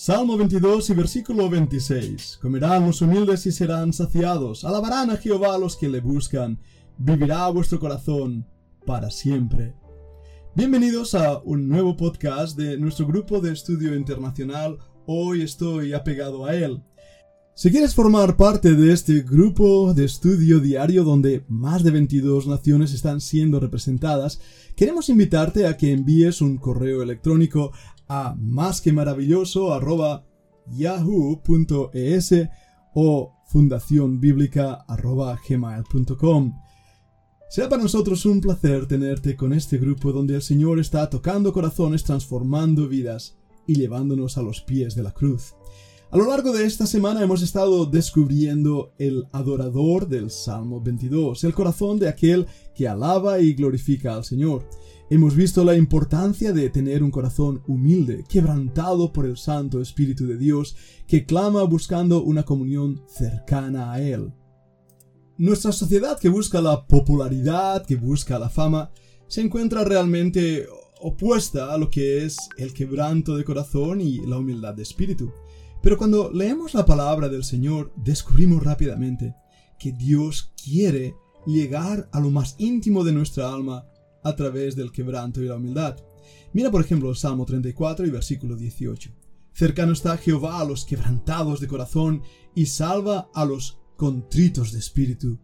Salmo 22 y versículo 26. Comerán los humildes y serán saciados. Alabarán a Jehová los que le buscan. Vivirá vuestro corazón para siempre. Bienvenidos a un nuevo podcast de nuestro grupo de estudio internacional. Hoy estoy apegado a él. Si quieres formar parte de este grupo de estudio diario donde más de 22 naciones están siendo representadas, queremos invitarte a que envíes un correo electrónico a más que maravilloso arroba yahoo.es o fundacionbiblica gmail.com. Será para nosotros un placer tenerte con este grupo donde el Señor está tocando corazones, transformando vidas y llevándonos a los pies de la cruz. A lo largo de esta semana hemos estado descubriendo el adorador del Salmo 22, el corazón de aquel que alaba y glorifica al Señor. Hemos visto la importancia de tener un corazón humilde, quebrantado por el Santo Espíritu de Dios, que clama buscando una comunión cercana a Él. Nuestra sociedad que busca la popularidad, que busca la fama, se encuentra realmente opuesta a lo que es el quebranto de corazón y la humildad de espíritu. Pero cuando leemos la palabra del Señor, descubrimos rápidamente que Dios quiere llegar a lo más íntimo de nuestra alma a través del quebranto y la humildad. Mira por ejemplo el Salmo 34 y versículo 18. Cercano está Jehová a los quebrantados de corazón y salva a los contritos de espíritu.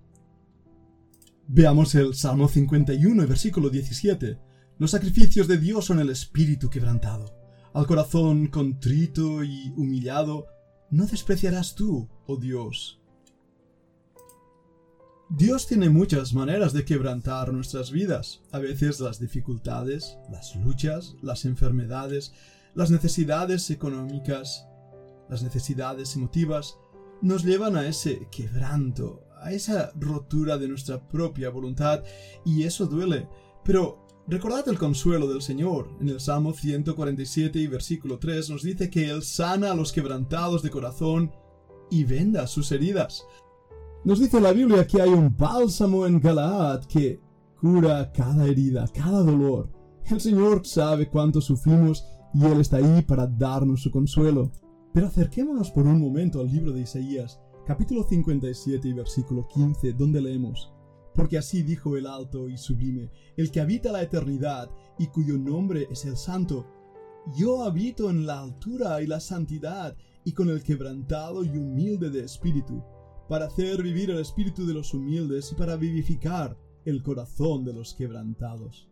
Veamos el Salmo 51 y versículo 17. Los sacrificios de Dios son el espíritu quebrantado al corazón contrito y humillado, no despreciarás tú, oh Dios. Dios tiene muchas maneras de quebrantar nuestras vidas. A veces las dificultades, las luchas, las enfermedades, las necesidades económicas, las necesidades emotivas, nos llevan a ese quebranto, a esa rotura de nuestra propia voluntad, y eso duele. Pero Recordad el consuelo del Señor. En el Salmo 147 y versículo 3 nos dice que Él sana a los quebrantados de corazón y venda sus heridas. Nos dice la Biblia que hay un bálsamo en Galaad que cura cada herida, cada dolor. El Señor sabe cuánto sufrimos y Él está ahí para darnos su consuelo. Pero acerquémonos por un momento al libro de Isaías, capítulo 57 y versículo 15, donde leemos porque así dijo el alto y sublime, el que habita la eternidad y cuyo nombre es el santo. Yo habito en la altura y la santidad y con el quebrantado y humilde de espíritu, para hacer vivir el espíritu de los humildes y para vivificar el corazón de los quebrantados.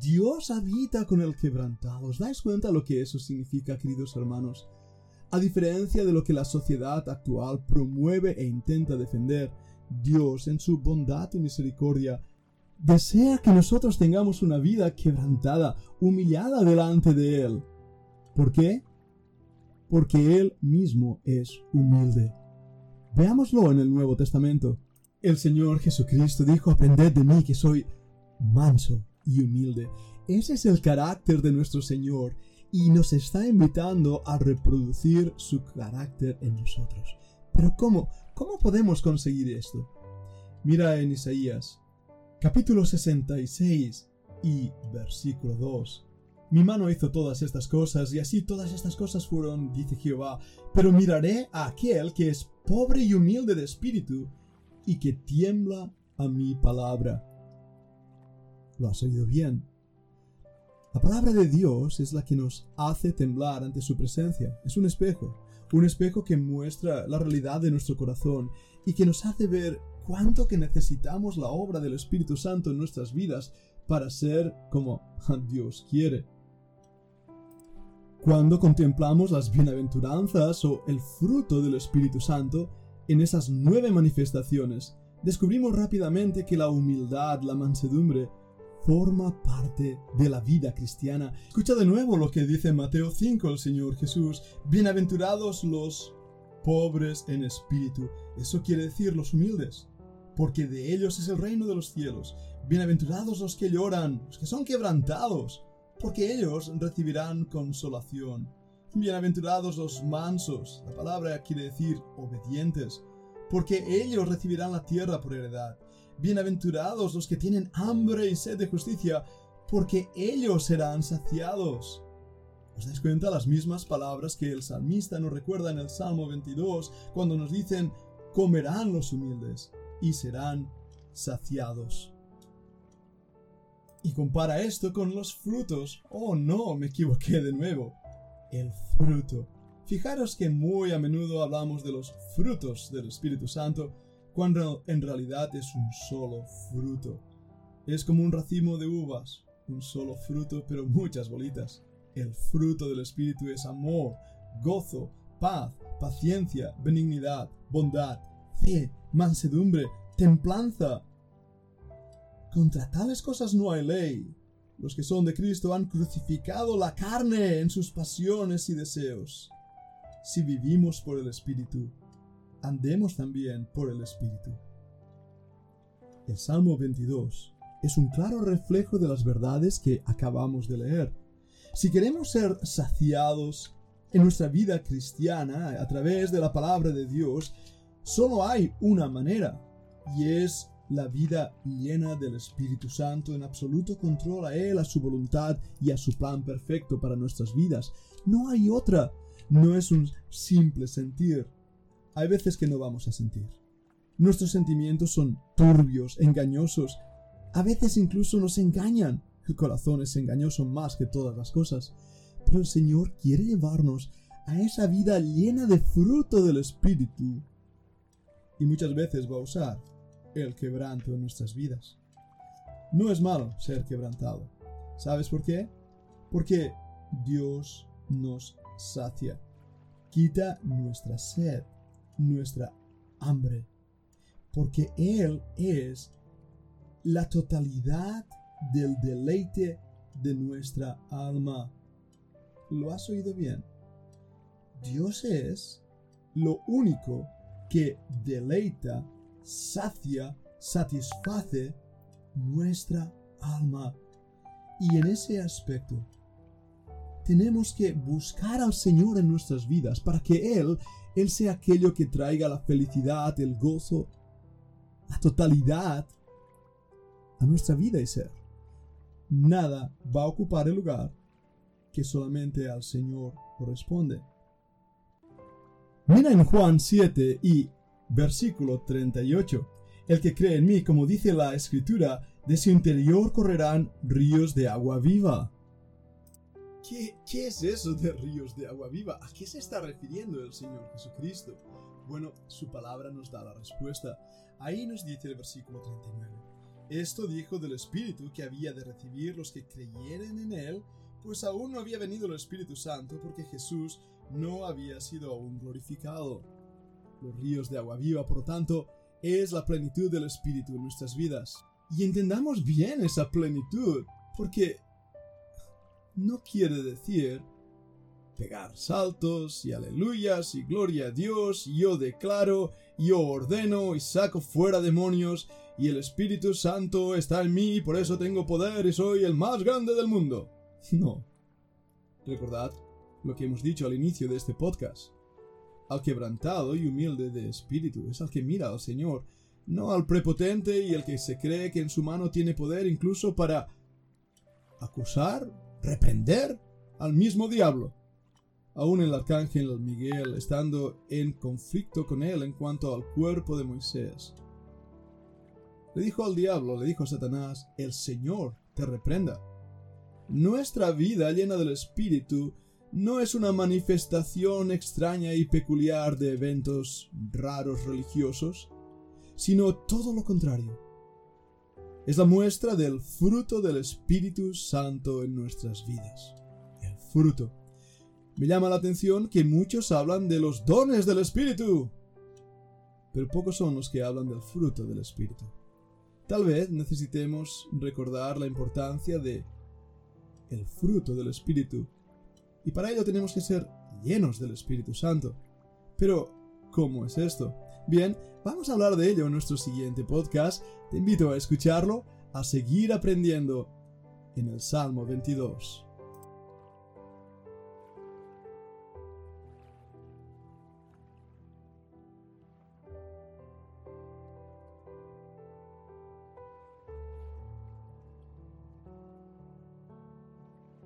Dios habita con el quebrantado. ¿Os dais cuenta lo que eso significa, queridos hermanos? A diferencia de lo que la sociedad actual promueve e intenta defender, Dios, en su bondad y misericordia, desea que nosotros tengamos una vida quebrantada, humillada delante de Él. ¿Por qué? Porque Él mismo es humilde. Veámoslo en el Nuevo Testamento. El Señor Jesucristo dijo, aprended de mí que soy manso y humilde. Ese es el carácter de nuestro Señor y nos está invitando a reproducir su carácter en nosotros. Pero ¿cómo? ¿Cómo podemos conseguir esto? Mira en Isaías, capítulo 66 y versículo 2. Mi mano hizo todas estas cosas, y así todas estas cosas fueron, dice Jehová, pero miraré a aquel que es pobre y humilde de espíritu, y que tiembla a mi palabra. Lo has oído bien. La palabra de Dios es la que nos hace temblar ante su presencia. Es un espejo un espejo que muestra la realidad de nuestro corazón y que nos hace ver cuánto que necesitamos la obra del Espíritu Santo en nuestras vidas para ser como Dios quiere. Cuando contemplamos las bienaventuranzas o el fruto del Espíritu Santo en esas nueve manifestaciones, descubrimos rápidamente que la humildad, la mansedumbre, forma parte de la vida cristiana. Escucha de nuevo lo que dice Mateo 5 el Señor Jesús. Bienaventurados los pobres en espíritu. Eso quiere decir los humildes, porque de ellos es el reino de los cielos. Bienaventurados los que lloran, los que son quebrantados, porque ellos recibirán consolación. Bienaventurados los mansos, la palabra quiere decir obedientes, porque ellos recibirán la tierra por heredad. Bienaventurados los que tienen hambre y sed de justicia, porque ellos serán saciados. ¿Os dais cuenta las mismas palabras que el salmista nos recuerda en el Salmo 22 cuando nos dicen, comerán los humildes y serán saciados? Y compara esto con los frutos. Oh no, me equivoqué de nuevo. El fruto. Fijaros que muy a menudo hablamos de los frutos del Espíritu Santo cuando en realidad es un solo fruto. Es como un racimo de uvas, un solo fruto pero muchas bolitas. El fruto del Espíritu es amor, gozo, paz, paciencia, benignidad, bondad, fe, mansedumbre, templanza. Contra tales cosas no hay ley. Los que son de Cristo han crucificado la carne en sus pasiones y deseos. Si vivimos por el Espíritu, andemos también por el Espíritu. El Salmo 22 es un claro reflejo de las verdades que acabamos de leer. Si queremos ser saciados en nuestra vida cristiana a través de la palabra de Dios, solo hay una manera, y es la vida llena del Espíritu Santo en absoluto control a Él, a su voluntad y a su plan perfecto para nuestras vidas. No hay otra. No es un simple sentir. Hay veces que no vamos a sentir. Nuestros sentimientos son turbios, engañosos. A veces incluso nos engañan. El corazón es engañoso más que todas las cosas. Pero el Señor quiere llevarnos a esa vida llena de fruto del Espíritu. Y muchas veces va a usar el quebranto en nuestras vidas. No es malo ser quebrantado. ¿Sabes por qué? Porque Dios nos sacia. Quita nuestra sed, nuestra hambre. Porque Él es la totalidad del deleite de nuestra alma. ¿Lo has oído bien? Dios es lo único que deleita, sacia, satisface nuestra alma. Y en ese aspecto tenemos que buscar al Señor en nuestras vidas para que Él, Él sea aquello que traiga la felicidad, el gozo, la totalidad a nuestra vida y ser nada va a ocupar el lugar que solamente al Señor corresponde. Mira en Juan 7 y versículo 38. El que cree en mí, como dice la escritura, de su interior correrán ríos de agua viva. ¿Qué, ¿Qué, es eso de ríos de agua viva? ¿A qué se está refiriendo el Señor Jesucristo? Bueno, su palabra nos da la respuesta. Ahí nos dice el versículo 39. Esto dijo del Espíritu que había de recibir los que creyeren en Él, pues aún no había venido el Espíritu Santo porque Jesús no había sido aún glorificado. Los ríos de agua viva, por lo tanto, es la plenitud del Espíritu en nuestras vidas. Y entendamos bien esa plenitud, porque no quiere decir pegar saltos y aleluyas y gloria a Dios, y yo declaro, y yo ordeno y saco fuera demonios y el Espíritu Santo está en mí y por eso tengo poder y soy el más grande del mundo. No. Recordad lo que hemos dicho al inicio de este podcast. Al quebrantado y humilde de espíritu es al que mira al Señor, no al prepotente y el que se cree que en su mano tiene poder incluso para acusar, reprender al mismo diablo. Aún el arcángel Miguel estando en conflicto con él en cuanto al cuerpo de Moisés. Le dijo al diablo, le dijo a Satanás, el Señor te reprenda. Nuestra vida llena del Espíritu no es una manifestación extraña y peculiar de eventos raros religiosos, sino todo lo contrario. Es la muestra del fruto del Espíritu Santo en nuestras vidas. El fruto. Me llama la atención que muchos hablan de los dones del Espíritu, pero pocos son los que hablan del fruto del Espíritu. Tal vez necesitemos recordar la importancia de el fruto del Espíritu. Y para ello tenemos que ser llenos del Espíritu Santo. Pero, ¿cómo es esto? Bien, vamos a hablar de ello en nuestro siguiente podcast. Te invito a escucharlo, a seguir aprendiendo en el Salmo 22.